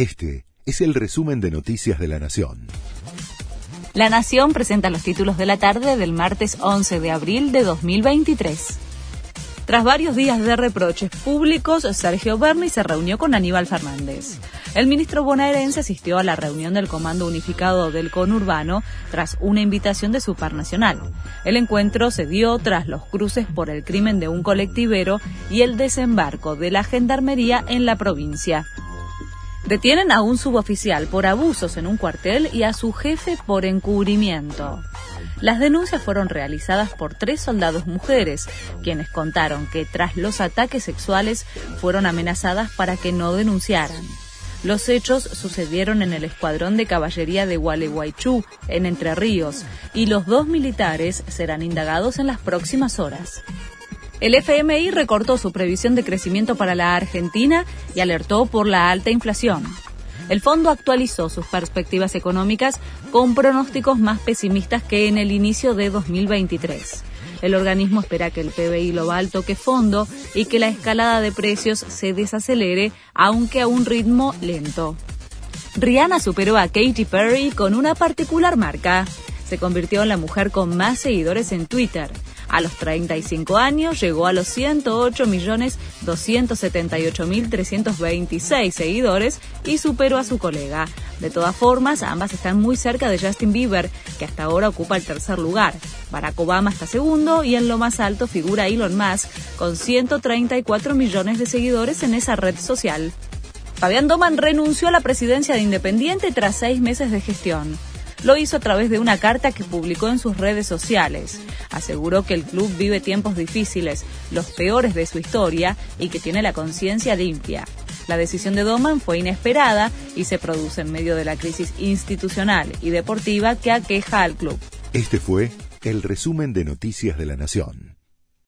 Este es el resumen de Noticias de la Nación. La Nación presenta los títulos de la tarde del martes 11 de abril de 2023. Tras varios días de reproches públicos, Sergio Berni se reunió con Aníbal Fernández. El ministro bonaerense asistió a la reunión del Comando Unificado del Conurbano tras una invitación de su par nacional. El encuentro se dio tras los cruces por el crimen de un colectivero y el desembarco de la gendarmería en la provincia. Detienen a un suboficial por abusos en un cuartel y a su jefe por encubrimiento. Las denuncias fueron realizadas por tres soldados mujeres, quienes contaron que tras los ataques sexuales fueron amenazadas para que no denunciaran. Los hechos sucedieron en el escuadrón de caballería de Gualeguaychú, en Entre Ríos, y los dos militares serán indagados en las próximas horas. El FMI recortó su previsión de crecimiento para la Argentina y alertó por la alta inflación. El fondo actualizó sus perspectivas económicas con pronósticos más pesimistas que en el inicio de 2023. El organismo espera que el PBI global toque fondo y que la escalada de precios se desacelere, aunque a un ritmo lento. Rihanna superó a Katy Perry con una particular marca. Se convirtió en la mujer con más seguidores en Twitter. A los 35 años llegó a los 108.278.326 seguidores y superó a su colega. De todas formas, ambas están muy cerca de Justin Bieber, que hasta ahora ocupa el tercer lugar. Barack Obama está segundo y en lo más alto figura Elon Musk, con 134 millones de seguidores en esa red social. Fabián Doman renunció a la presidencia de Independiente tras seis meses de gestión. Lo hizo a través de una carta que publicó en sus redes sociales. Aseguró que el club vive tiempos difíciles, los peores de su historia, y que tiene la conciencia limpia. La decisión de Doman fue inesperada y se produce en medio de la crisis institucional y deportiva que aqueja al club. Este fue el resumen de Noticias de la Nación.